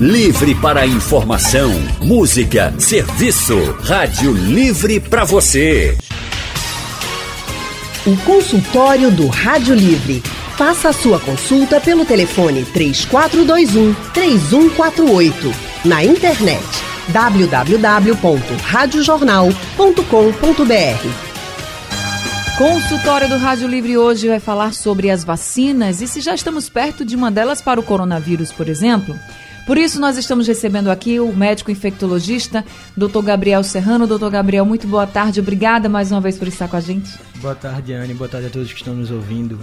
Livre para informação, música, serviço. Rádio Livre para você. O consultório do Rádio Livre. Faça a sua consulta pelo telefone 3421 3148. Na internet www.radiojornal.com.br. Consultório do Rádio Livre hoje vai falar sobre as vacinas e se já estamos perto de uma delas para o coronavírus, por exemplo. Por isso, nós estamos recebendo aqui o médico infectologista, Dr. Gabriel Serrano. Doutor Gabriel, muito boa tarde. Obrigada mais uma vez por estar com a gente. Boa tarde, Anne. Boa tarde a todos que estão nos ouvindo.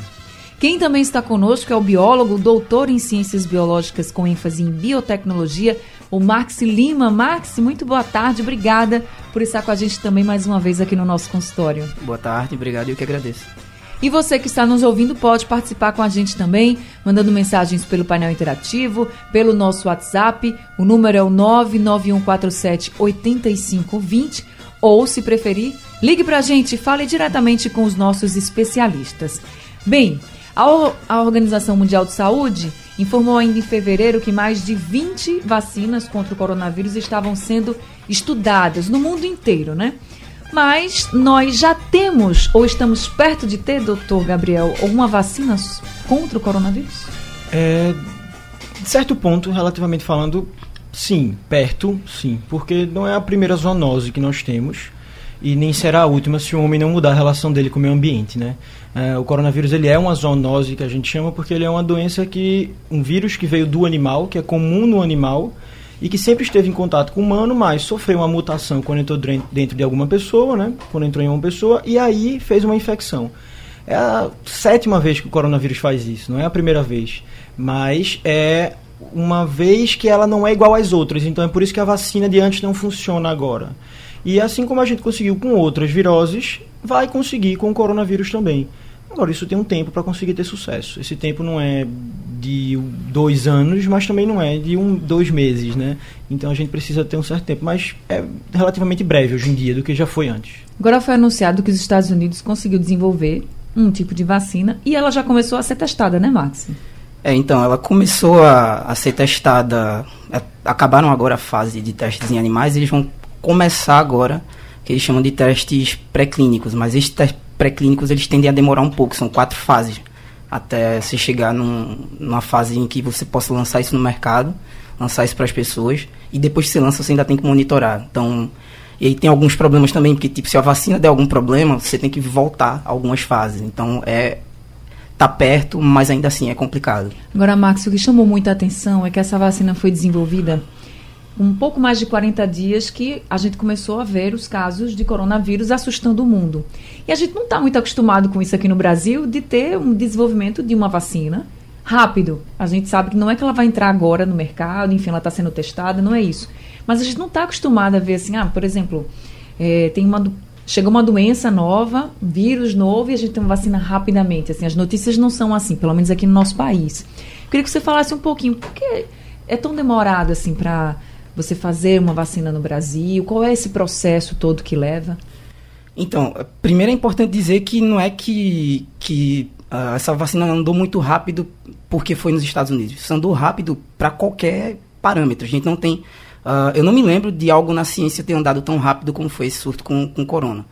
Quem também está conosco é o biólogo, doutor em ciências biológicas com ênfase em biotecnologia, o Max Lima. Max, muito boa tarde, obrigada por estar com a gente também mais uma vez aqui no nosso consultório. Boa tarde, obrigado, eu que agradeço. E você que está nos ouvindo pode participar com a gente também, mandando mensagens pelo painel interativo, pelo nosso WhatsApp. O número é o 99147 8520. Ou, se preferir, ligue para a gente e fale diretamente com os nossos especialistas. Bem, a Organização Mundial de Saúde informou ainda em fevereiro que mais de 20 vacinas contra o coronavírus estavam sendo estudadas no mundo inteiro, né? Mas nós já temos ou estamos perto de ter, doutor Gabriel, alguma vacina contra o coronavírus? É, de certo ponto, relativamente falando, sim, perto, sim, porque não é a primeira zoonose que nós temos e nem será a última se o homem não mudar a relação dele com o meio ambiente, né? É, o coronavírus ele é uma zoonose que a gente chama porque ele é uma doença que um vírus que veio do animal, que é comum no animal e que sempre esteve em contato com o humano, mas sofreu uma mutação quando entrou dentro de alguma pessoa, né? Quando entrou em uma pessoa e aí fez uma infecção. É a sétima vez que o coronavírus faz isso, não é a primeira vez, mas é uma vez que ela não é igual às outras, então é por isso que a vacina de antes não funciona agora. E assim como a gente conseguiu com outras viroses, vai conseguir com o coronavírus também. Agora, isso tem um tempo para conseguir ter sucesso. Esse tempo não é de dois anos, mas também não é de um, dois meses, né? Então a gente precisa ter um certo tempo, mas é relativamente breve hoje em dia do que já foi antes. Agora foi anunciado que os Estados Unidos conseguiu desenvolver um tipo de vacina e ela já começou a ser testada, né, Max? É, então, ela começou a, a ser testada, a, acabaram agora a fase de testes em animais, eles vão começar agora, que eles chamam de testes pré-clínicos, mas esses testes pré-clínicos eles tendem a demorar um pouco, são quatro fases, até se chegar num, numa fase em que você possa lançar isso no mercado, lançar isso para as pessoas, e depois que você lança você ainda tem que monitorar. Então, e aí tem alguns problemas também, porque tipo, se a vacina der algum problema, você tem que voltar algumas fases. Então, é tá perto, mas ainda assim é complicado. Agora, Max, o que chamou muita atenção é que essa vacina foi desenvolvida um pouco mais de 40 dias que a gente começou a ver os casos de coronavírus assustando o mundo. E a gente não está muito acostumado com isso aqui no Brasil, de ter um desenvolvimento de uma vacina rápido. A gente sabe que não é que ela vai entrar agora no mercado, enfim, ela está sendo testada, não é isso. Mas a gente não está acostumado a ver assim, ah, por exemplo, é, tem uma chegou uma doença nova, vírus novo, e a gente tem uma vacina rapidamente. Assim, as notícias não são assim, pelo menos aqui no nosso país. Eu queria que você falasse um pouquinho, por que é tão demorado assim para você fazer uma vacina no Brasil? Qual é esse processo todo que leva? Então, primeiro é importante dizer que não é que, que uh, essa vacina andou muito rápido porque foi nos Estados Unidos. Isso andou rápido para qualquer parâmetro. A gente não tem. Uh, eu não me lembro de algo na ciência ter andado tão rápido como foi esse surto com, com corona.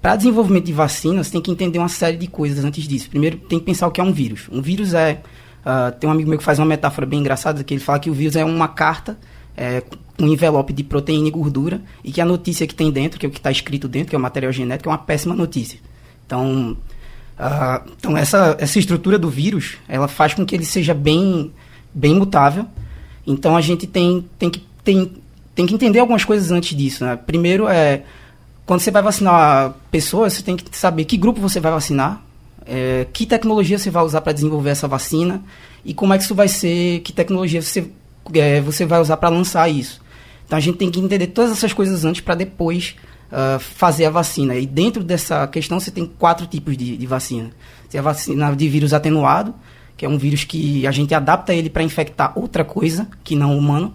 Para desenvolvimento de vacinas, tem que entender uma série de coisas antes disso. Primeiro, tem que pensar o que é um vírus. Um vírus é. Uh, tem um amigo meu que faz uma metáfora bem engraçada, que ele fala que o vírus é uma carta é, um envelope de proteína e gordura e que a notícia que tem dentro, que é o que está escrito dentro, que é o material genético, é uma péssima notícia. Então, uh, então essa, essa estrutura do vírus, ela faz com que ele seja bem, bem mutável. Então, a gente tem, tem, que, tem, tem que entender algumas coisas antes disso. Né? Primeiro, é quando você vai vacinar pessoas, você tem que saber que grupo você vai vacinar, é, que tecnologia você vai usar para desenvolver essa vacina e como é que isso vai ser, que tecnologia você é, você vai usar para lançar isso. Então a gente tem que entender todas essas coisas antes para depois uh, fazer a vacina. E dentro dessa questão você tem quatro tipos de, de vacina. Tem a vacina de vírus atenuado, que é um vírus que a gente adapta ele para infectar outra coisa que não humano.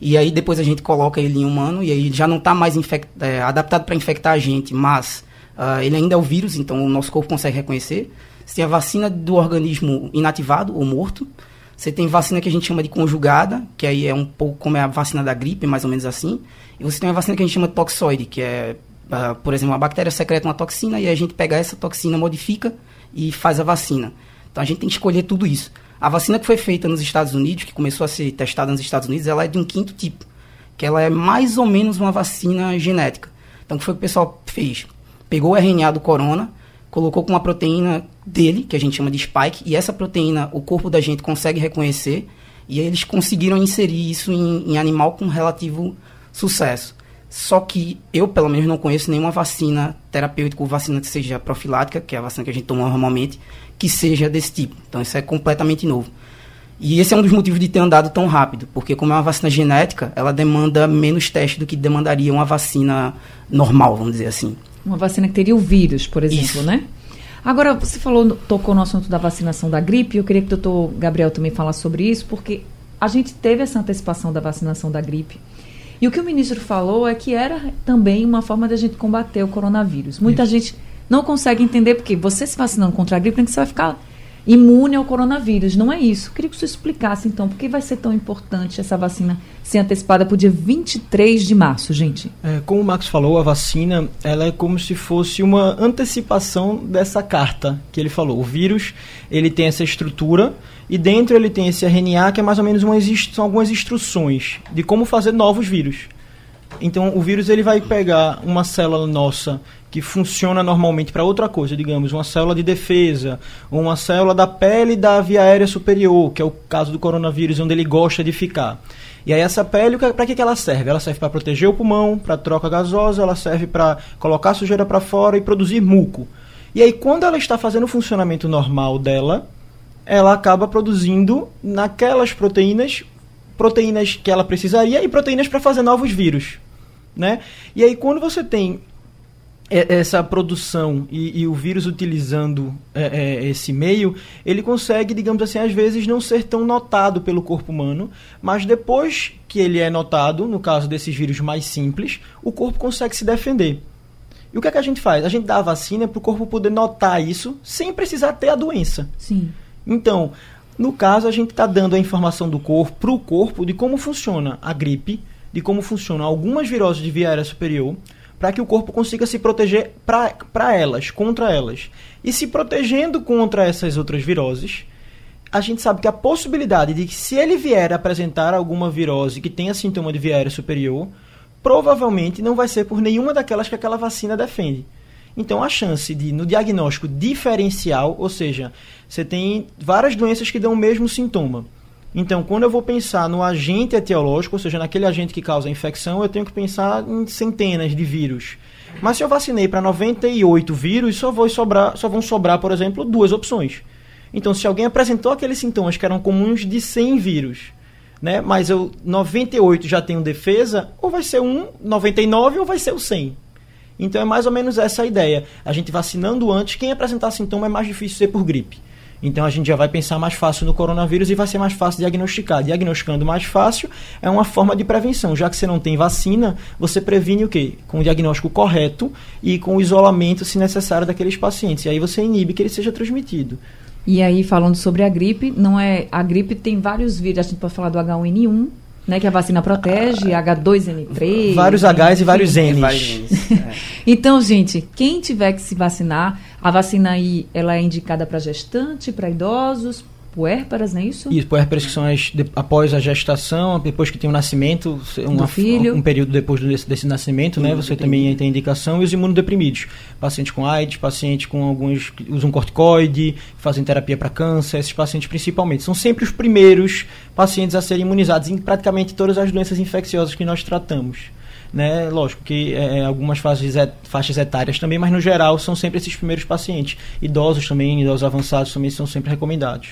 E aí depois a gente coloca ele em humano e aí já não está mais é, adaptado para infectar a gente, mas uh, ele ainda é o vírus, então o nosso corpo consegue reconhecer. Você tem a vacina do organismo inativado ou morto, Você tem vacina que a gente chama de conjugada, que aí é um pouco como é a vacina da gripe, mais ou menos assim. E você tem uma vacina que a gente chama de toxoide, que é, uh, por exemplo, uma bactéria secreta uma toxina e a gente pega essa toxina, modifica e faz a vacina. Então a gente tem que escolher tudo isso. A vacina que foi feita nos Estados Unidos, que começou a ser testada nos Estados Unidos, ela é de um quinto tipo, que ela é mais ou menos uma vacina genética. Então o que foi que o pessoal fez? Pegou o RNA do corona, colocou com uma proteína dele, que a gente chama de spike, e essa proteína o corpo da gente consegue reconhecer, e eles conseguiram inserir isso em, em animal com relativo sucesso. Só que eu, pelo menos, não conheço nenhuma vacina terapêutica ou vacina que seja profilática, que é a vacina que a gente toma normalmente, que seja desse tipo. Então, isso é completamente novo. E esse é um dos motivos de ter andado tão rápido, porque como é uma vacina genética, ela demanda menos teste do que demandaria uma vacina normal, vamos dizer assim. Uma vacina que teria o vírus, por exemplo, Isso. né? Agora, você falou, tocou no assunto da vacinação da gripe, eu queria que o doutor Gabriel também falasse sobre isso, porque a gente teve essa antecipação da vacinação da gripe. E o que o ministro falou é que era também uma forma da gente combater o coronavírus. Muita gente não consegue entender, porque você se vacinando contra a gripe, que você vai ficar imune ao coronavírus. Não é isso. Queria que você explicasse, então, por que vai ser tão importante essa vacina ser antecipada para o dia 23 de março, gente? É, como o Marcos falou, a vacina ela é como se fosse uma antecipação dessa carta que ele falou. O vírus ele tem essa estrutura e dentro ele tem esse RNA que é mais ou menos uma, são algumas instruções de como fazer novos vírus. Então o vírus ele vai pegar uma célula nossa que funciona normalmente para outra coisa, digamos, uma célula de defesa, uma célula da pele da via aérea superior, que é o caso do coronavírus, onde ele gosta de ficar. E aí essa pele, para que, que ela serve? Ela serve para proteger o pulmão, para troca gasosa, ela serve para colocar sujeira para fora e produzir muco. E aí quando ela está fazendo o funcionamento normal dela, ela acaba produzindo naquelas proteínas, proteínas que ela precisaria e proteínas para fazer novos vírus. Né? E aí quando você tem essa produção e, e, o vírus utilizando é, é, esse meio, ele consegue, digamos assim, às vezes não ser tão notado pelo corpo humano, mas depois que ele é notado, no caso desses vírus mais simples, o corpo consegue se defender. E o que é que a gente faz? A gente dá a vacina para o corpo poder notar isso sem precisar ter a doença. Sim. Então, no caso, a gente está dando a informação do corpo para o corpo de como funciona a gripe, de como funcionam algumas viroses de via aérea superior, para que o corpo consiga se proteger para elas, contra elas. E se protegendo contra essas outras viroses, a gente sabe que a possibilidade de que se ele vier apresentar alguma virose que tenha sintoma de via aérea superior, provavelmente não vai ser por nenhuma daquelas que aquela vacina defende. Então a chance de, no diagnóstico diferencial, ou seja, você tem várias doenças que dão o mesmo sintoma. Então, quando eu vou pensar no agente etiológico, ou seja, naquele agente que causa a infecção, eu tenho que pensar em centenas de vírus. Mas se eu vacinei para 98 vírus, só, vou sobrar, só vão sobrar, por exemplo, duas opções. Então, se alguém apresentou aqueles sintomas que eram comuns de 100 vírus, né, mas eu 98 já tenho defesa, ou vai ser um 99 ou vai ser o 100. Então é mais ou menos essa a ideia. A gente vacinando antes, quem apresentar sintoma é mais difícil ser por gripe. Então a gente já vai pensar mais fácil no coronavírus e vai ser mais fácil diagnosticar. Diagnosticando mais fácil é uma forma de prevenção. Já que você não tem vacina, você previne o quê? Com o diagnóstico correto e com o isolamento, se necessário, daqueles pacientes. E aí você inibe que ele seja transmitido. E aí, falando sobre a gripe, não é. A gripe tem vários vírus. A gente pode falar do H1N1, né, que a vacina protege, H2N3. Vários Hs e vários Ns. Vários é. Então, gente, quem tiver que se vacinar, a vacina aí ela é indicada para gestante, para idosos, puérperas, não é isso? Isso, puérperas que são as, de, após a gestação, depois que tem o nascimento, uma, filho. um período depois desse, desse nascimento, né? Você também tem indicação, e os imunodeprimidos. Pacientes com AIDS, pacientes com alguns que usam corticoide, fazem terapia para câncer, esses pacientes principalmente. São sempre os primeiros pacientes a serem imunizados em praticamente todas as doenças infecciosas que nós tratamos. Né? Lógico que é, algumas faixas, faixas etárias também, mas no geral são sempre esses primeiros pacientes. Idosos também, idosos avançados também são sempre recomendados.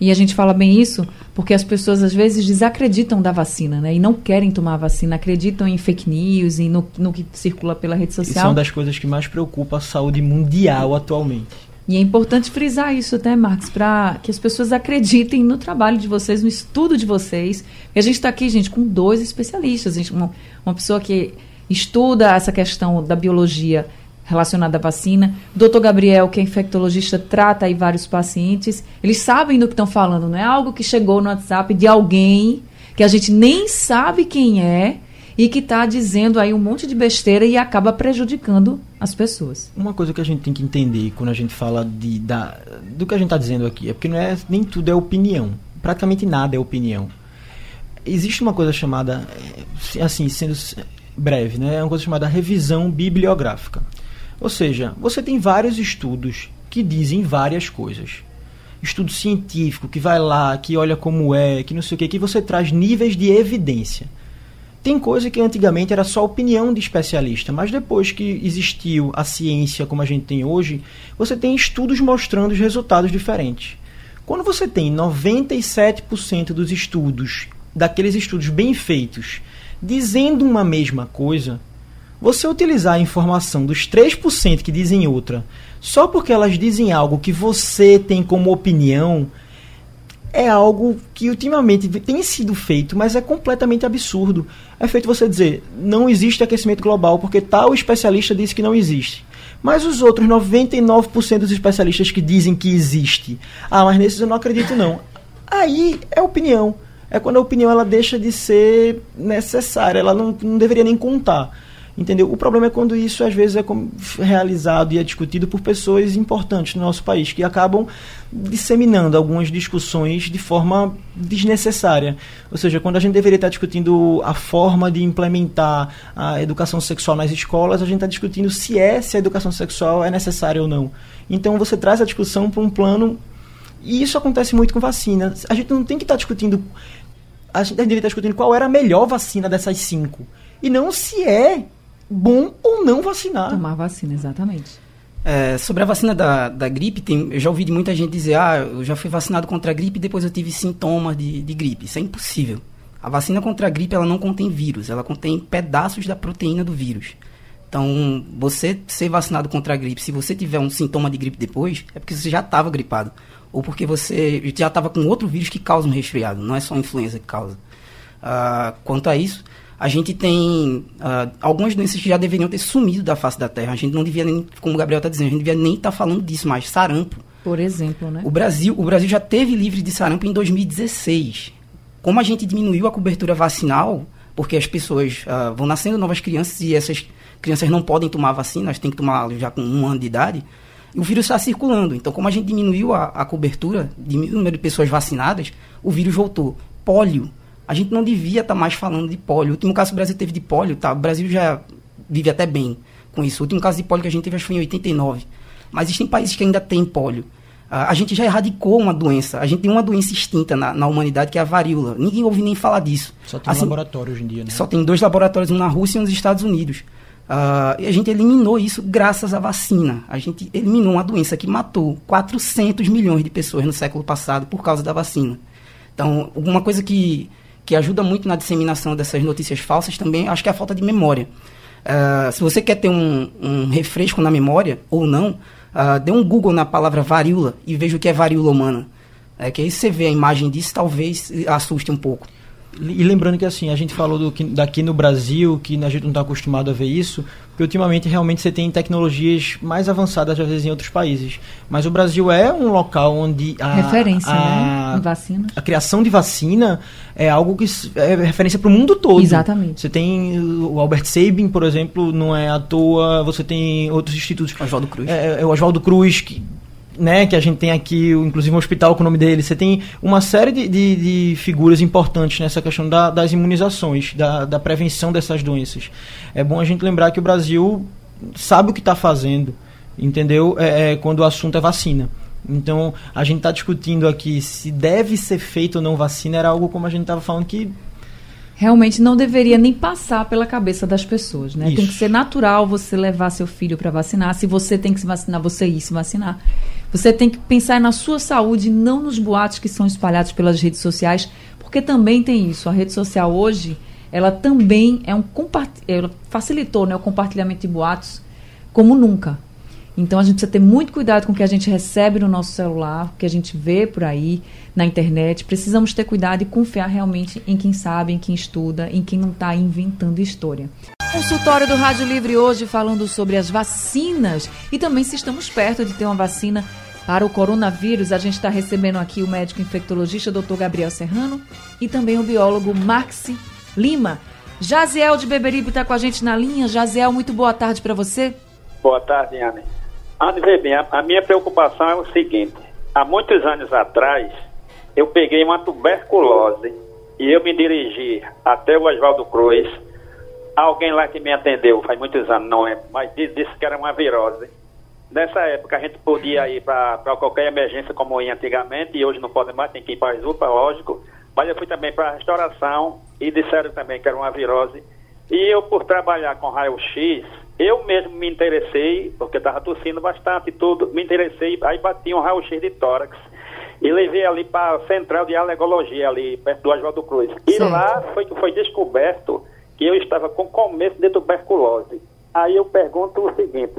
E a gente fala bem isso porque as pessoas às vezes desacreditam da vacina, né? E não querem tomar a vacina, acreditam em fake news e no, no que circula pela rede social. Isso é uma das coisas que mais preocupa a saúde mundial atualmente. E é importante frisar isso, né, Marcos, para que as pessoas acreditem no trabalho de vocês, no estudo de vocês. E a gente está aqui, gente, com dois especialistas. Gente, uma, uma pessoa que estuda essa questão da biologia relacionada à vacina. O doutor Gabriel, que é infectologista, trata aí vários pacientes. Eles sabem do que estão falando, não é algo que chegou no WhatsApp de alguém que a gente nem sabe quem é e que está dizendo aí um monte de besteira e acaba prejudicando as pessoas. Uma coisa que a gente tem que entender quando a gente fala de, da, do que a gente está dizendo aqui é porque não é, nem tudo é opinião. Praticamente nada é opinião. Existe uma coisa chamada, eh, assim, sendo breve, né? É uma coisa chamada revisão bibliográfica. Ou seja, você tem vários estudos que dizem várias coisas. Estudo científico que vai lá, que olha como é, que não sei o que, que você traz níveis de evidência. Tem coisa que antigamente era só opinião de especialista, mas depois que existiu a ciência como a gente tem hoje, você tem estudos mostrando os resultados diferentes. Quando você tem 97% dos estudos, daqueles estudos bem feitos, dizendo uma mesma coisa, você utilizar a informação dos 3% que dizem outra, só porque elas dizem algo que você tem como opinião, é algo que ultimamente tem sido feito, mas é completamente absurdo. É feito você dizer, não existe aquecimento global porque tal especialista disse que não existe. Mas os outros 99% dos especialistas que dizem que existe, ah, mas nesses eu não acredito não. Aí é opinião. É quando a opinião ela deixa de ser necessária, ela não, não deveria nem contar. Entendeu? O problema é quando isso às vezes é realizado e é discutido por pessoas importantes no nosso país, que acabam disseminando algumas discussões de forma desnecessária. Ou seja, quando a gente deveria estar discutindo a forma de implementar a educação sexual nas escolas, a gente está discutindo se é se a educação sexual é necessária ou não. Então você traz a discussão para um plano e isso acontece muito com vacina. A gente não tem que estar discutindo. A gente deveria estar discutindo qual era a melhor vacina dessas cinco. E não se é bom ou não vacinar. Tomar vacina, exatamente. É, sobre a vacina da, da gripe, tem, eu já ouvi de muita gente dizer: ah, eu já fui vacinado contra a gripe e depois eu tive sintomas de, de gripe. Isso é impossível. A vacina contra a gripe ela não contém vírus, ela contém pedaços da proteína do vírus. Então, você ser vacinado contra a gripe, se você tiver um sintoma de gripe depois, é porque você já estava gripado. Ou porque você já estava com outro vírus que causa um resfriado, não é só a influenza que causa. Uh, quanto a isso, a gente tem uh, algumas doenças que já deveriam ter sumido da face da Terra. A gente não devia nem, como o Gabriel está dizendo, a gente devia nem estar tá falando disso mais. Sarampo. Por exemplo, né? O Brasil, o Brasil já teve livre de sarampo em 2016. Como a gente diminuiu a cobertura vacinal, porque as pessoas uh, vão nascendo novas crianças e essas crianças não podem tomar vacina, elas têm que tomar já com um ano de idade, e o vírus está circulando. Então, como a gente diminuiu a, a cobertura, diminuiu o número de pessoas vacinadas, o vírus voltou. Pólio a gente não devia estar tá mais falando de pólio. O último caso que o Brasil teve de pólio, tá? O Brasil já vive até bem com isso. O último caso de pólio que a gente teve acho que foi em 89. Mas existem países que ainda têm pólio. Uh, a gente já erradicou uma doença. A gente tem uma doença extinta na, na humanidade, que é a varíola. Ninguém ouve nem falar disso. Só tem assim, um laboratório hoje em dia, né? Só tem dois laboratórios, um na Rússia e um nos Estados Unidos. Uh, e a gente eliminou isso graças à vacina. A gente eliminou uma doença que matou 400 milhões de pessoas no século passado por causa da vacina. Então, uma coisa que que ajuda muito na disseminação dessas notícias falsas também, acho que é a falta de memória. Uh, se você quer ter um, um, refresco na memória, ou não, uh, dê um Google na palavra varíola e veja o que é varíola humana. É, que aí você vê a imagem disso, talvez assuste um pouco. E lembrando que assim, a gente falou do, que, daqui no Brasil, que a gente não está acostumado a ver isso, porque ultimamente realmente você tem tecnologias mais avançadas às vezes em outros países. Mas o Brasil é um local onde a referência, a, né? Em vacina. A criação de vacina é algo que é referência para o mundo todo. Exatamente. Você tem o Albert Sabin, por exemplo, não é à toa. Você tem outros institutos. Oswaldo Cruz. É, é o Oswaldo Cruz que né, que a gente tem aqui, inclusive um hospital com o nome dele, você tem uma série de, de, de figuras importantes nessa questão da, das imunizações, da, da prevenção dessas doenças. É bom a gente lembrar que o Brasil sabe o que está fazendo, entendeu? É, é, quando o assunto é vacina. Então, a gente está discutindo aqui se deve ser feito ou não vacina, era algo como a gente estava falando que realmente não deveria nem passar pela cabeça das pessoas, né? Isso. Tem que ser natural você levar seu filho para vacinar. Se você tem que se vacinar, você ir se vacinar. Você tem que pensar na sua saúde, não nos boatos que são espalhados pelas redes sociais, porque também tem isso. A rede social hoje, ela também é um ela facilitou, né, o compartilhamento de boatos como nunca. Então a gente precisa ter muito cuidado com o que a gente recebe no nosso celular, o que a gente vê por aí na internet. Precisamos ter cuidado e confiar realmente em quem sabe, em quem estuda, em quem não está inventando história. Consultório do Rádio Livre hoje falando sobre as vacinas e também se estamos perto de ter uma vacina para o coronavírus. A gente está recebendo aqui o médico infectologista Dr. Gabriel Serrano e também o biólogo Maxi Lima. Jaziel de Beberibe está com a gente na linha. Jaziel, muito boa tarde para você. Boa tarde, Anne. Vê bem, a, a minha preocupação é o seguinte. Há muitos anos atrás, eu peguei uma tuberculose e eu me dirigi até o Oswaldo Cruz alguém lá que me atendeu, faz muitos anos, não é, mas disse que era uma virose. Nessa época a gente podia ir para qualquer emergência como ia antigamente, e hoje não pode mais, tem que ir para as UPA, lógico. Mas eu fui também para a restauração e disseram também que era uma virose. E eu, por trabalhar com raio-x, eu mesmo me interessei, porque estava tossindo bastante e tudo, me interessei, aí bati um raio-x de tórax e levei ali para a central de alergologia, ali perto do Oswaldo Cruz. E lá foi que foi descoberto que eu estava com começo de tuberculose. Aí eu pergunto o seguinte: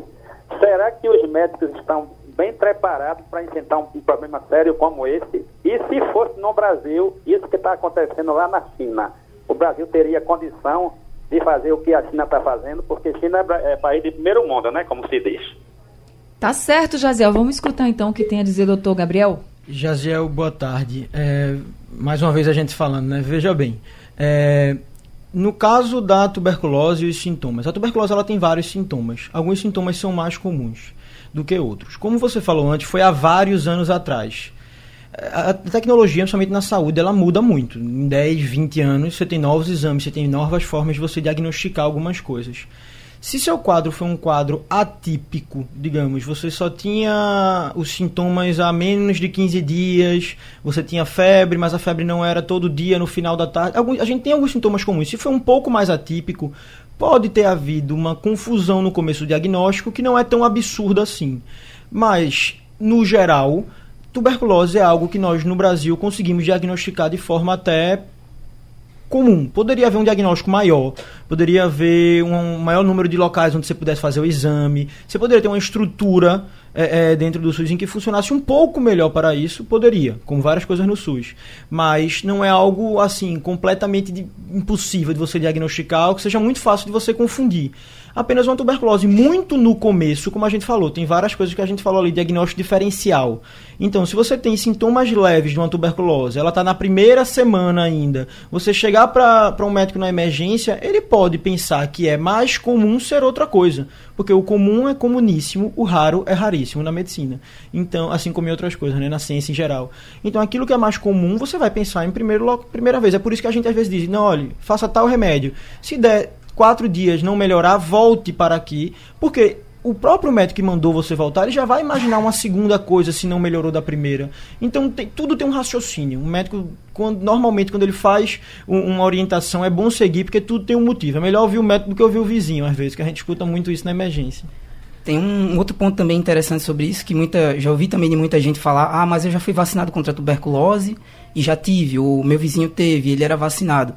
será que os médicos estão bem preparados para enfrentar um, um, problema sério como esse? E se fosse no Brasil, isso que está acontecendo lá na China, o Brasil teria condição de fazer o que a China está fazendo, porque China é, é país de primeiro mundo, né? Como se diz. Tá certo, Jaziel. Vamos escutar então o que tem a dizer o doutor Gabriel. Jaziel, boa tarde. É, mais uma vez a gente falando, né? Veja bem. É, no caso da tuberculose e os sintomas, a tuberculose ela tem vários sintomas. Alguns sintomas são mais comuns do que outros. Como você falou antes, foi há vários anos atrás. A tecnologia, principalmente na saúde, ela muda muito. Em 10, 20 anos, você tem novos exames, você tem novas formas de você diagnosticar algumas coisas. Se seu quadro foi um quadro atípico, digamos, você só tinha os sintomas há menos de 15 dias, você tinha febre, mas a febre não era todo dia no final da tarde. a gente tem alguns sintomas comuns. Se foi um pouco mais atípico, pode ter havido uma confusão no começo do diagnóstico que não é tão absurda assim. Mas, no geral, tuberculose é algo que nós no Brasil conseguimos diagnosticar de forma até comum. Poderia haver um diagnóstico maior, poderia haver um maior número de locais onde você pudesse fazer o exame, você poderia ter uma estrutura é, é, dentro do SUS em que funcionasse um pouco melhor para isso, poderia, com várias coisas no SUS. Mas não é algo assim completamente de, impossível de você diagnosticar, ou que seja muito fácil de você confundir apenas uma tuberculose muito no começo, como a gente falou. Tem várias coisas que a gente falou ali, diagnóstico diferencial. Então, se você tem sintomas leves de uma tuberculose, ela está na primeira semana ainda, você chegar para um médico na emergência, ele pode pensar que é mais comum ser outra coisa. Porque o comum é comuníssimo, o raro é raríssimo na medicina. Então, assim como em outras coisas, né, na ciência em geral. Então, aquilo que é mais comum, você vai pensar em primeiro, primeira vez. É por isso que a gente às vezes diz, não, olhe, faça tal remédio. Se der quatro dias não melhorar, volte para aqui, porque o próprio médico que mandou você voltar, ele já vai imaginar uma segunda coisa se não melhorou da primeira. Então tem, tudo tem um raciocínio. Um médico, quando, normalmente, quando ele faz um, uma orientação, é bom seguir, porque tudo tem um motivo. É melhor ouvir o médico do que ouvir o vizinho, às vezes, que a gente escuta muito isso na emergência. Tem um outro ponto também interessante sobre isso, que muita, já ouvi também de muita gente falar, ah, mas eu já fui vacinado contra a tuberculose e já tive, ou meu vizinho teve, ele era vacinado.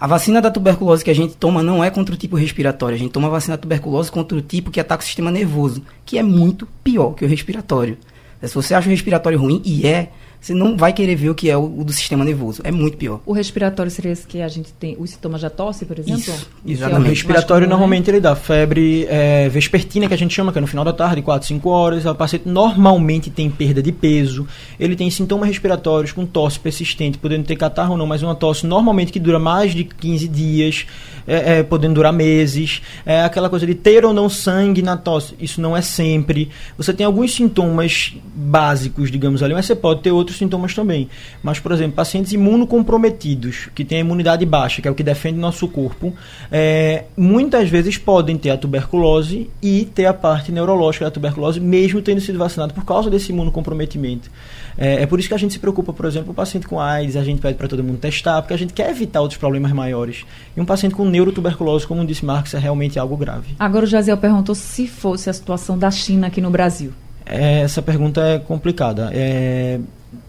A vacina da tuberculose que a gente toma não é contra o tipo respiratório. A gente toma a vacina da tuberculose contra o tipo que ataca o sistema nervoso, que é muito pior que o respiratório. Se você acha o respiratório ruim, e é, você não vai querer ver o que é o, o, do sistema nervoso. É muito pior. O respiratório seria esse que a gente tem, os sintomas da tosse, por exemplo? Isso, exatamente. É o respiratório comum, normalmente né? ele dá febre é, vespertina, que a gente chama, que é no final da tarde, 4, 5 horas. O paciente normalmente tem perda de peso. Ele tem sintomas respiratórios com tosse persistente, podendo ter catarro ou não, mas uma tosse normalmente que dura mais de 15 dias, é, é, podendo durar meses. É aquela coisa de ter ou não sangue na tosse. Isso não é sempre. Você tem alguns sintomas básicos, digamos ali, mas você pode ter outros sintomas também. Mas, por exemplo, pacientes imunocomprometidos, que têm a imunidade baixa, que é o que defende nosso corpo, é, muitas vezes podem ter a tuberculose e ter a parte neurológica da tuberculose, mesmo tendo sido vacinado por causa desse imunocomprometimento. É, é por isso que a gente se preocupa, por exemplo, o paciente com AIDS, a gente pede para todo mundo testar, porque a gente quer evitar outros problemas maiores. E um paciente com neurotuberculose, como disse Marcos, é realmente algo grave. Agora o Jaziel perguntou se fosse a situação da China aqui no Brasil. É, essa pergunta é complicada. É,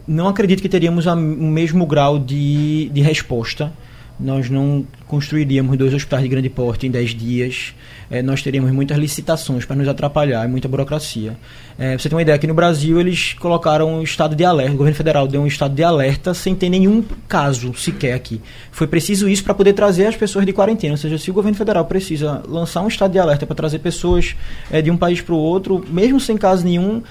não acredito que teríamos a, o mesmo grau de, de resposta, nós não construiríamos dois hospitais de grande porte em 10 dias, é, nós teríamos muitas licitações para nos atrapalhar e muita burocracia. É, você tem uma ideia, aqui no Brasil eles colocaram um estado de alerta, o governo federal deu um estado de alerta sem ter nenhum caso sequer aqui. Foi preciso isso para poder trazer as pessoas de quarentena, ou seja, se o governo federal precisa lançar um estado de alerta para trazer pessoas é, de um país para o outro, mesmo sem caso nenhum,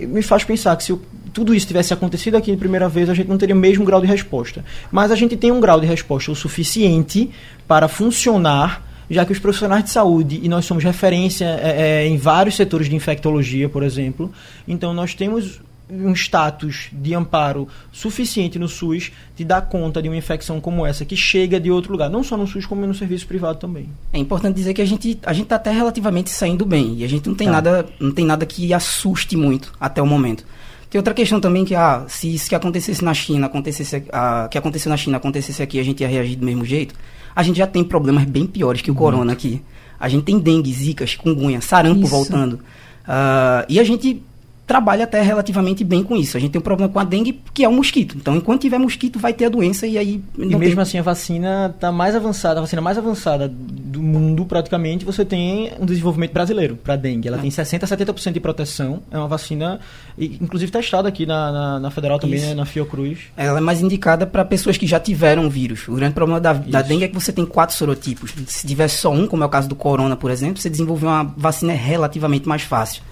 me faz pensar que se tudo isso tivesse acontecido aqui de primeira vez, a gente não teria o mesmo grau de resposta. Mas a gente tem um grau de resposta o suficiente para funcionar, já que os profissionais de saúde, e nós somos referência é, é, em vários setores de infectologia, por exemplo, então nós temos um status de amparo suficiente no SUS de dar conta de uma infecção como essa que chega de outro lugar, não só no SUS como no serviço privado também. É importante dizer que a gente a gente está até relativamente saindo bem e a gente não tem tá. nada não tem nada que assuste muito até o momento. Tem outra questão também que ah, se isso que acontecesse na China acontecesse ah, que aconteceu na China acontecesse aqui a gente ia reagir do mesmo jeito. A gente já tem problemas bem piores que o corona aqui. A gente tem dengue, zika, chikungunya, sarampo isso. voltando. Uh, e a gente trabalha até relativamente bem com isso. A gente tem um problema com a dengue, que é o mosquito. Então, enquanto tiver mosquito, vai ter a doença e aí... e mesmo tem... assim, a vacina está mais avançada, a vacina mais avançada do mundo, praticamente, você tem um desenvolvimento brasileiro para dengue. Ela é. tem 60% a 70% de proteção. É uma vacina, inclusive testada aqui na, na, na Federal também, né, na Fiocruz. Ela é mais indicada para pessoas que já tiveram o vírus. O grande problema da, da dengue é que você tem quatro sorotipos. Se tiver só um, como é o caso do corona, por exemplo, você desenvolver uma vacina é relativamente mais fácil.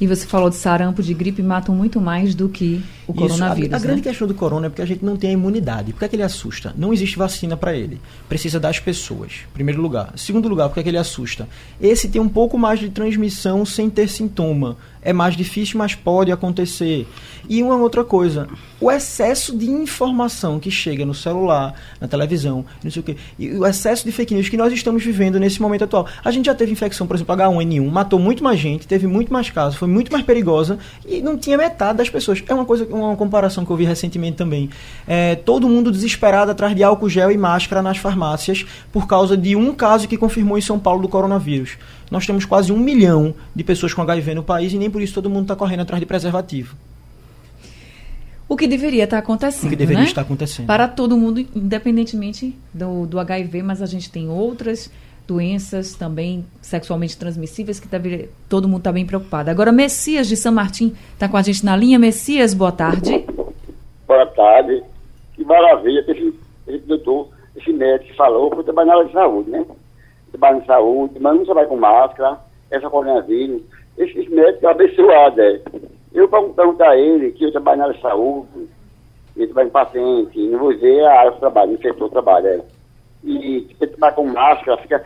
E você falou de sarampo, de gripe, matam muito mais do que o Isso, coronavírus. A, a né? grande questão do corona é porque a gente não tem a imunidade. Por que, é que ele assusta? Não existe vacina para ele. Precisa das pessoas, primeiro lugar. Segundo lugar, por que, é que ele assusta? Esse tem um pouco mais de transmissão sem ter sintoma é mais difícil, mas pode acontecer. E uma outra coisa, o excesso de informação que chega no celular, na televisão, não sei o quê, e o excesso de fake news que nós estamos vivendo nesse momento atual. A gente já teve infecção, por exemplo, H1N1, matou muito mais gente, teve muito mais casos, foi muito mais perigosa e não tinha metade das pessoas. É uma coisa, uma comparação que eu vi recentemente também. É, todo mundo desesperado atrás de álcool gel e máscara nas farmácias por causa de um caso que confirmou em São Paulo do coronavírus nós temos quase um milhão de pessoas com HIV no país e nem por isso todo mundo está correndo atrás de preservativo. O que deveria estar tá acontecendo. O que deveria né? estar acontecendo. Para todo mundo, independentemente do, do HIV, mas a gente tem outras doenças também sexualmente transmissíveis que deve, todo mundo está bem preocupado. Agora, Messias de São Martim está com a gente na linha. Messias, boa tarde. Boa tarde. Que maravilha que esse, esse doutor, esse médico falou, foi trabalhar na área de saúde, né? Trabalho em saúde, mas não trabalha com máscara, essa coronavírus. Esse, esse médico é abençoado, é. Eu pergunto a ele que eu trabalho na área de saúde, ele trabalha em paciente, não vou dizer a área de trabalho, no setor de trabalho, é. E você trabalha com máscara, fica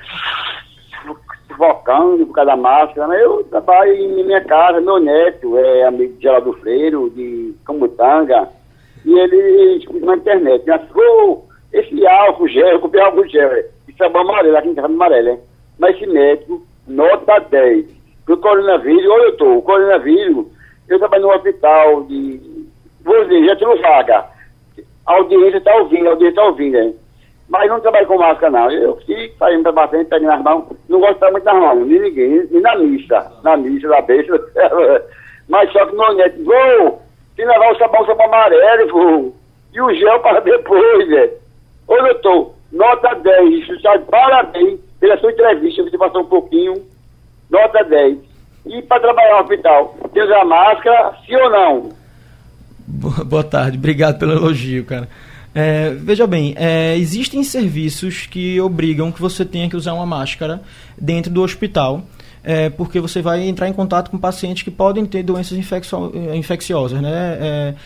sufocando por causa da máscara, mas eu trabalho em minha casa, meu neto é amigo de Geraldo Freiro, de Camutanga, e ele escuta na internet, né? Oh, esse álcool gel, eu comprei álcool gel, é sabão amarelo, aqui em casa amarelo, hein? Mas esse médico, nota 10. Pro coronavírus, olha eu tô, o coronavírus, eu trabalho no hospital de. Vou dizer, já tenho vaga. A audiência está ouvindo, a audiência está ouvindo, hein? Mas não trabalho com máscara, não. Eu fico saindo para frente, pegando as mãos. Não gosto muito nas mãos, nem ninguém, nem na missa. Na missa da besta. Mas só que no net, vou, se levar o sabão, o sabão amarelo, vou. E o gel para depois, né? Ô, doutor, Nota 10. Está de parabéns pela sua entrevista, você passou um pouquinho. Nota 10. E para trabalhar no hospital, tem usar máscara, sim ou não? Boa tarde, obrigado pelo elogio, cara. É, veja bem, é, existem serviços que obrigam que você tenha que usar uma máscara dentro do hospital, é, porque você vai entrar em contato com pacientes que podem ter doenças infeccio infecciosas, né?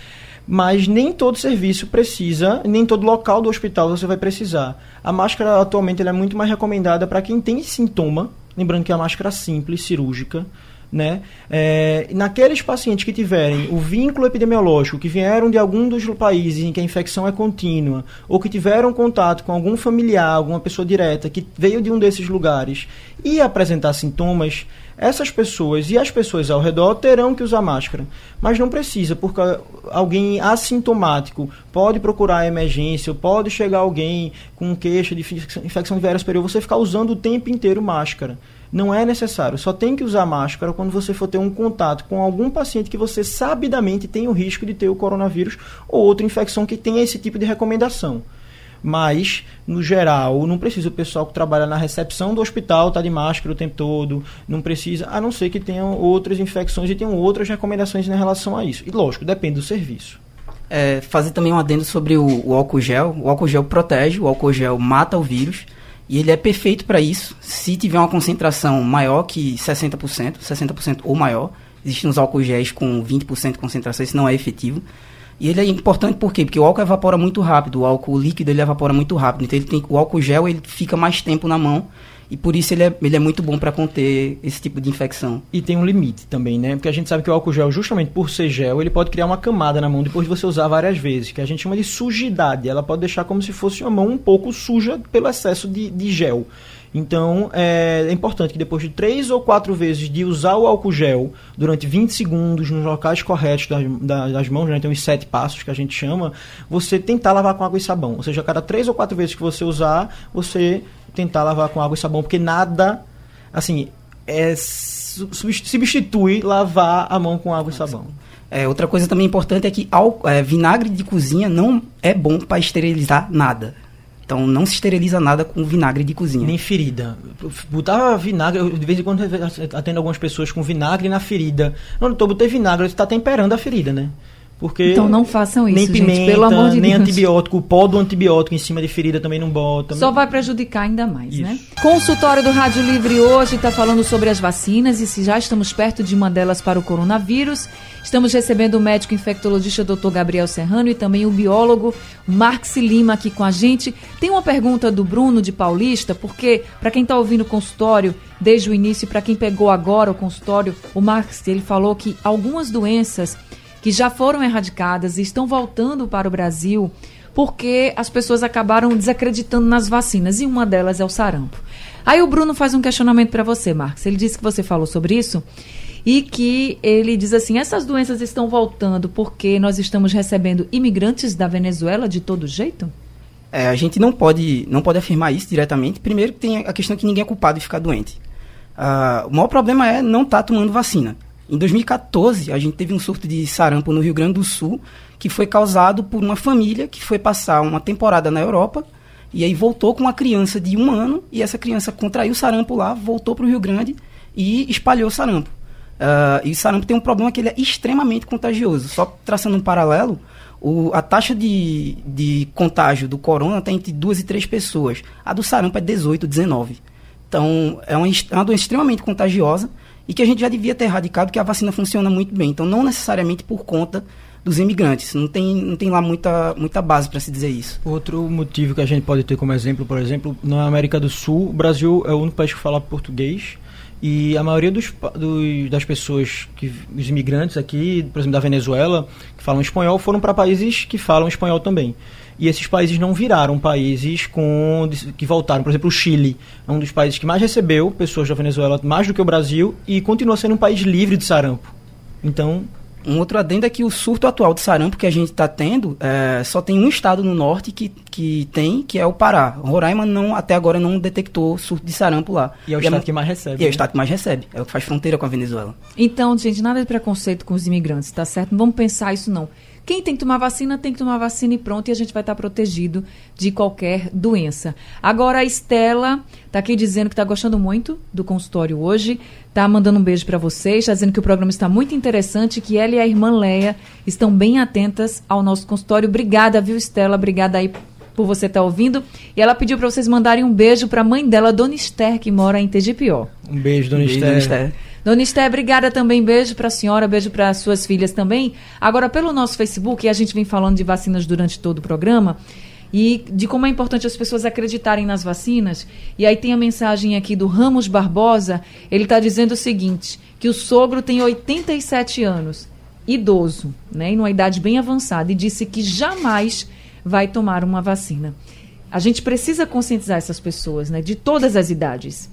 Mas nem todo serviço precisa, nem todo local do hospital você vai precisar. A máscara atualmente é muito mais recomendada para quem tem sintoma, lembrando que é a máscara simples, cirúrgica, né? É, naqueles pacientes que tiverem o vínculo epidemiológico, que vieram de algum dos países em que a infecção é contínua, ou que tiveram contato com algum familiar, alguma pessoa direta que veio de um desses lugares e apresentar sintomas, essas pessoas e as pessoas ao redor terão que usar máscara. Mas não precisa, porque alguém assintomático pode procurar a emergência, pode chegar alguém com queixa de infecção viária superior, você ficar usando o tempo inteiro máscara. Não é necessário, só tem que usar máscara quando você for ter um contato com algum paciente que você sabidamente tem o risco de ter o coronavírus ou outra infecção que tenha esse tipo de recomendação. Mas, no geral, não precisa o pessoal que trabalha na recepção do hospital tá de máscara o tempo todo. Não precisa, a não ser que tenham outras infecções e tenham outras recomendações em relação a isso. E lógico, depende do serviço. É, fazer também um adendo sobre o, o álcool gel. O álcool gel protege, o álcool gel mata o vírus. E ele é perfeito para isso. Se tiver uma concentração maior que 60%, 60% ou maior, existem os álcool géis com 20% de concentração, isso não é efetivo. E ele é importante por quê? Porque o álcool evapora muito rápido, o álcool líquido ele evapora muito rápido. Então ele tem, o álcool gel ele fica mais tempo na mão e por isso ele é, ele é muito bom para conter esse tipo de infecção. E tem um limite também, né? Porque a gente sabe que o álcool gel, justamente por ser gel, ele pode criar uma camada na mão depois de você usar várias vezes, que a gente chama de sujidade. Ela pode deixar como se fosse uma mão um pouco suja pelo excesso de, de gel. Então é, é, importante que depois de três ou quatro vezes de usar o álcool gel durante 20 segundos nos locais corretos das, das mãos, né, tem os sete passos que a gente chama, você tentar lavar com água e sabão. Ou seja, a cada três ou quatro vezes que você usar, você tentar lavar com água e sabão, porque nada, assim, é, substitui lavar a mão com água e sabão. É, outra coisa também importante é que ao, é, vinagre de cozinha não é bom para esterilizar nada. Então não se esteriliza nada com vinagre de cozinha. Nem ferida. Botava vinagre, eu, de vez em quando atendo algumas pessoas com vinagre na ferida. Não, doutor, botei vinagre, você está temperando a ferida, né? Porque então não façam isso, nem pimenta, gente, pelo amor de nem Deus. antibiótico, o pó do antibiótico em cima de ferida também não bota. Só vai prejudicar ainda mais, né? isso. né? Consultório do Rádio Livre hoje está falando sobre as vacinas e se já estamos perto de uma delas para o coronavírus. Estamos recebendo o médico infectologista Dr. Gabriel Serrano e também o biólogo Marx Lima aqui com a gente. Tem uma pergunta do Bruno de Paulista, porque para quem está ouvindo o consultório desde o início para quem pegou agora o consultório, o Marx ele falou que algumas doenças que já foram erradicadas e estão voltando para o Brasil porque as pessoas acabaram desacreditando nas vacinas e uma delas é o sarampo. Aí o Bruno faz um questionamento para você, Marcos. Ele disse que você falou sobre isso e que ele diz assim: essas doenças estão voltando porque nós estamos recebendo imigrantes da Venezuela de todo jeito? É, a gente não pode, não pode afirmar isso diretamente. Primeiro, tem a questão que ninguém é culpado de ficar doente. Uh, o maior problema é não estar tá tomando vacina. Em 2014, a gente teve um surto de sarampo no Rio Grande do Sul, que foi causado por uma família que foi passar uma temporada na Europa e aí voltou com uma criança de um ano e essa criança contraiu sarampo lá, voltou para o Rio Grande e espalhou sarampo. Uh, e o sarampo tem um problema que ele é extremamente contagioso. Só traçando um paralelo, o, a taxa de, de contágio do corona está entre duas e três pessoas. A do sarampo é 18, 19. Então, é uma, é uma doença extremamente contagiosa e que a gente já devia ter erradicado, que a vacina funciona muito bem. Então, não necessariamente por conta dos imigrantes. Não tem, não tem lá muita, muita base para se dizer isso. Outro motivo que a gente pode ter como exemplo, por exemplo, na América do Sul, o Brasil é o único país que fala português. E a maioria dos, dos, das pessoas, que, os imigrantes aqui, por exemplo, da Venezuela, que falam espanhol, foram para países que falam espanhol também e esses países não viraram países com que voltaram. Por exemplo, o Chile é um dos países que mais recebeu pessoas da Venezuela, mais do que o Brasil, e continua sendo um país livre de sarampo. Então. Um outro adendo é que o surto atual de sarampo que a gente está tendo, é, só tem um estado no norte que, que tem, que é o Pará. Roraima não, até agora não detectou surto de sarampo lá. E é o e é estado é, que mais recebe. E né? é o né? estado que mais recebe. É o que faz fronteira com a Venezuela. Então, gente, nada de preconceito com os imigrantes, tá certo? Não vamos pensar isso não. Quem tem que tomar vacina, tem que tomar vacina e pronto, e a gente vai estar protegido de qualquer doença. Agora, a Estela está aqui dizendo que está gostando muito do consultório hoje, está mandando um beijo para vocês, está dizendo que o programa está muito interessante, que ela e a irmã Leia estão bem atentas ao nosso consultório. Obrigada, viu, Estela? Obrigada aí por você estar tá ouvindo. E ela pediu para vocês mandarem um beijo para a mãe dela, Dona Esther, que mora em Tegipió. Um beijo, Dona um beijo, Esther. Dona Esther. Dona Esté, obrigada também. Beijo para a senhora, beijo para suas filhas também. Agora, pelo nosso Facebook, a gente vem falando de vacinas durante todo o programa e de como é importante as pessoas acreditarem nas vacinas. E aí tem a mensagem aqui do Ramos Barbosa. Ele está dizendo o seguinte: que o sogro tem 87 anos, idoso, né, em uma idade bem avançada, e disse que jamais vai tomar uma vacina. A gente precisa conscientizar essas pessoas, né, de todas as idades.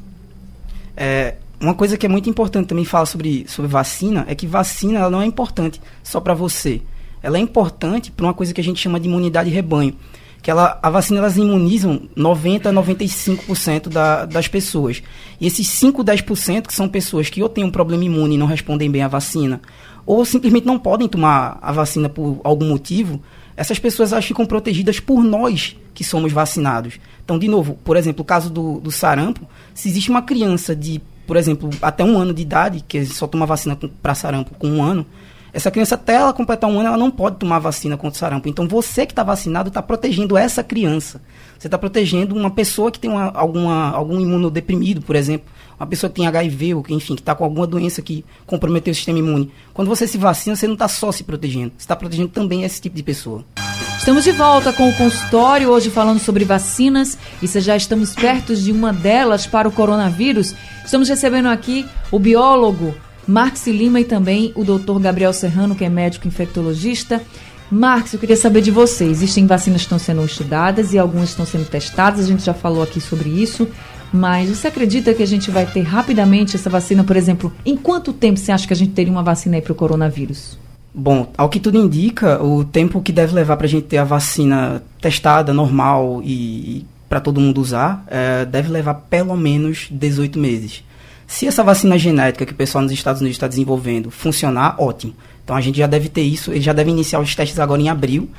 É, uma coisa que é muito importante também falar sobre, sobre vacina é que vacina ela não é importante só para você. Ela é importante para uma coisa que a gente chama de imunidade rebanho. Que ela, a vacina elas imunizam 90 a 95% da, das pessoas. E esses 5, 10% que são pessoas que ou têm um problema imune e não respondem bem à vacina, ou simplesmente não podem tomar a vacina por algum motivo, essas pessoas elas ficam protegidas por nós que somos vacinados. Então, de novo, por exemplo, o caso do, do sarampo, se existe uma criança de, por exemplo, até um ano de idade, que só toma vacina para sarampo com um ano, essa criança, até ela completar um ano, ela não pode tomar vacina contra sarampo. Então, você que está vacinado está protegendo essa criança. Você está protegendo uma pessoa que tem uma, alguma, algum imunodeprimido, por exemplo. Uma pessoa que tem HIV, ou que, enfim, que está com alguma doença que comprometeu o sistema imune. Quando você se vacina, você não está só se protegendo. Você está protegendo também esse tipo de pessoa. Estamos de volta com o consultório, hoje falando sobre vacinas. E se já estamos perto de uma delas para o coronavírus, estamos recebendo aqui o biólogo Marx Lima e também o doutor Gabriel Serrano, que é médico infectologista. Marx, eu queria saber de você. Existem vacinas que estão sendo estudadas e algumas estão sendo testadas, a gente já falou aqui sobre isso. Mas você acredita que a gente vai ter rapidamente essa vacina, por exemplo? Em quanto tempo você acha que a gente teria uma vacina aí para o coronavírus? Bom, ao que tudo indica, o tempo que deve levar para a gente ter a vacina testada, normal e, e para todo mundo usar, é, deve levar pelo menos 18 meses. Se essa vacina genética que o pessoal nos Estados Unidos está desenvolvendo funcionar, ótimo. Então a gente já deve ter isso, eles já devem iniciar os testes agora em abril,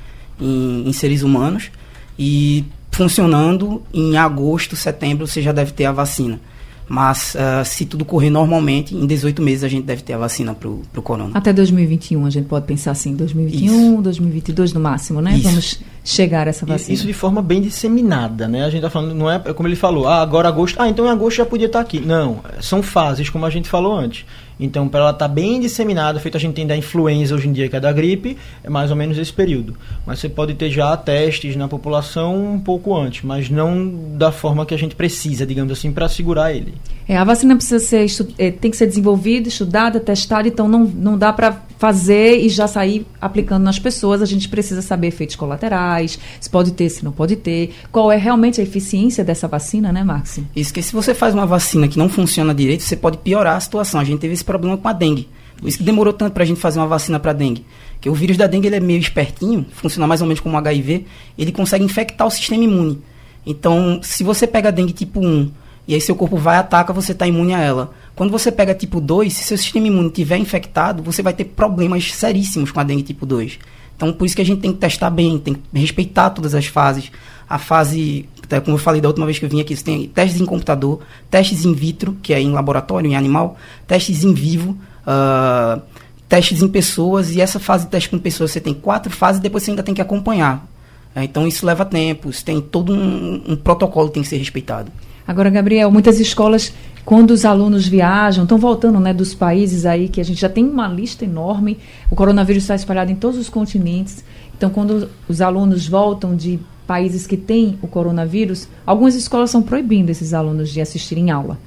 em, em seres humanos, e funcionando em agosto, setembro, você já deve ter a vacina. Mas uh, se tudo correr normalmente, em 18 meses a gente deve ter a vacina para o corona. Até 2021 a gente pode pensar assim, 2021, Isso. 2022 no máximo, né? Isso. Vamos chegar essa vacina. Isso de forma bem disseminada, né? A gente está falando, não é como ele falou, ah, agora agosto, ah, então em agosto já podia estar tá aqui. Não, são fases, como a gente falou antes. Então, para ela estar tá bem disseminada, feito a gente tem da influenza hoje em dia, que é da gripe, é mais ou menos esse período. Mas você pode ter já testes na população um pouco antes, mas não da forma que a gente precisa, digamos assim, para segurar ele. É, a vacina precisa ser é, tem que ser desenvolvida, estudada, testada, então não, não dá para fazer e já sair aplicando nas pessoas. A gente precisa saber efeitos colaterais, se pode ter, se não pode ter, qual é realmente a eficiência dessa vacina, né, Max? Isso que se você faz uma vacina que não funciona direito, você pode piorar a situação. A gente teve esse problema com a dengue. Por isso que demorou tanto para a gente fazer uma vacina para dengue. Porque o vírus da dengue ele é meio espertinho, funciona mais ou menos como HIV, ele consegue infectar o sistema imune. Então, se você pega a dengue tipo 1 e aí seu corpo vai ataca, você está imune a ela. Quando você pega tipo 2, se seu sistema imune estiver infectado, você vai ter problemas seríssimos com a dengue tipo 2. Então, por isso que a gente tem que testar bem, tem que respeitar todas as fases. A fase, como eu falei da última vez que eu vim aqui, você tem testes em computador, testes in vitro, que é em laboratório, em animal, testes em vivo, uh, testes em pessoas, e essa fase de teste com pessoas você tem quatro fases depois você ainda tem que acompanhar. É, então, isso leva tempo, tem todo um, um protocolo que tem que ser respeitado. Agora, Gabriel, muitas escolas, quando os alunos viajam, estão voltando né, dos países aí, que a gente já tem uma lista enorme, o coronavírus está espalhado em todos os continentes. Então, quando os alunos voltam de países que têm o coronavírus, algumas escolas estão proibindo esses alunos de assistirem aula.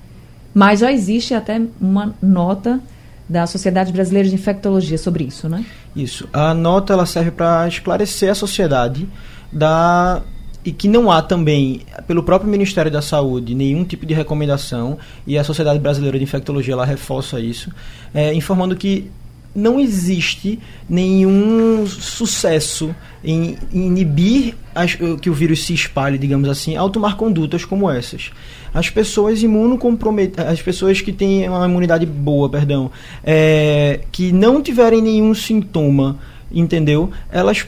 Mas já existe até uma nota da Sociedade Brasileira de Infectologia sobre isso, né? Isso. A nota ela serve para esclarecer a sociedade da e que não há também, pelo próprio Ministério da Saúde, nenhum tipo de recomendação, e a Sociedade Brasileira de Infectologia ela reforça isso, é, informando que não existe nenhum sucesso em, inibir as, que o vírus se espalhe, digamos assim, ao tomar condutas como essas. As pessoas imunocomprometidas, as pessoas que têm uma imunidade boa, perdão, é, que não tiverem nenhum sintoma, entendeu? Elas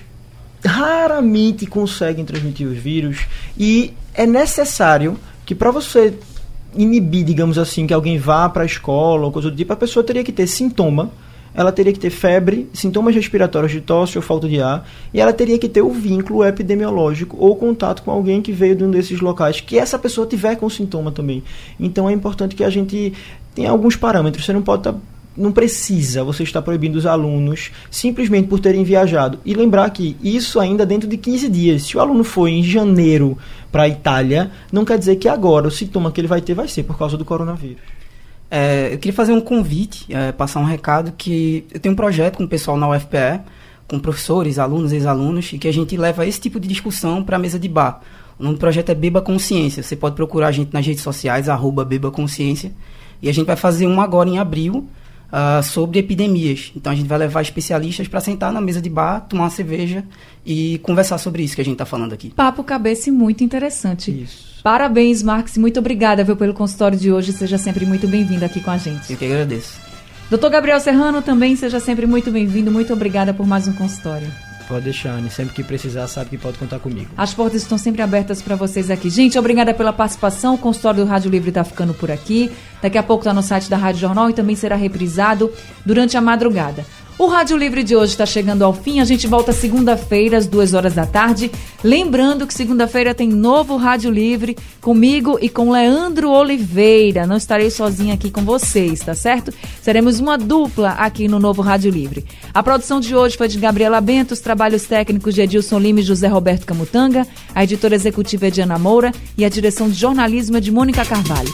raramente conseguem transmitir os vírus e é necessário que para você inibir, digamos assim, que alguém vá para a escola ou coisa do tipo, a pessoa teria que ter sintoma, ela teria que ter febre, sintomas respiratórios de tosse ou falta de ar, e ela teria que ter o vínculo epidemiológico ou contato com alguém que veio de um desses locais, que essa pessoa tiver com sintoma também. Então é importante que a gente tenha alguns parâmetros. Você não pode estar tá não precisa você estar proibindo os alunos simplesmente por terem viajado. E lembrar que isso ainda dentro de 15 dias. Se o aluno foi em janeiro para a Itália, não quer dizer que agora o sintoma que ele vai ter vai ser por causa do coronavírus. É, eu queria fazer um convite, é, passar um recado que eu tenho um projeto com o pessoal na UFPE, com professores, alunos, ex-alunos, e que a gente leva esse tipo de discussão para a mesa de bar. O nome do projeto é Beba Consciência. Você pode procurar a gente nas redes sociais, arroba Beba Consciência. E a gente vai fazer um agora em abril, uh, sobre epidemias. Então a gente vai levar especialistas para sentar na mesa de bar, tomar uma cerveja e conversar sobre isso que a gente está falando aqui. Papo cabeça muito interessante. Isso. Parabéns, Marcos. Muito obrigada viu, pelo consultório de hoje. Seja sempre muito bem-vindo aqui com a gente. Eu que agradeço. Doutor Gabriel Serrano também seja sempre muito bem-vindo. Muito obrigada por mais um consultório. Pode deixar, Anne. Sempre que precisar, sabe que pode contar comigo. As portas estão sempre abertas para vocês aqui. Gente, obrigada pela participação. O consultório do Rádio Livre está ficando por aqui. Daqui a pouco está no site da Rádio Jornal e também será reprisado durante a madrugada. O Rádio Livre de hoje está chegando ao fim. A gente volta segunda-feira, às duas horas da tarde. Lembrando que segunda-feira tem novo Rádio Livre comigo e com Leandro Oliveira. Não estarei sozinha aqui com vocês, tá certo? Seremos uma dupla aqui no novo Rádio Livre. A produção de hoje foi de Gabriela Bento, os trabalhos técnicos de Edilson Lima e José Roberto Camutanga, a editora executiva é de Ana Moura e a direção de jornalismo é de Mônica Carvalho.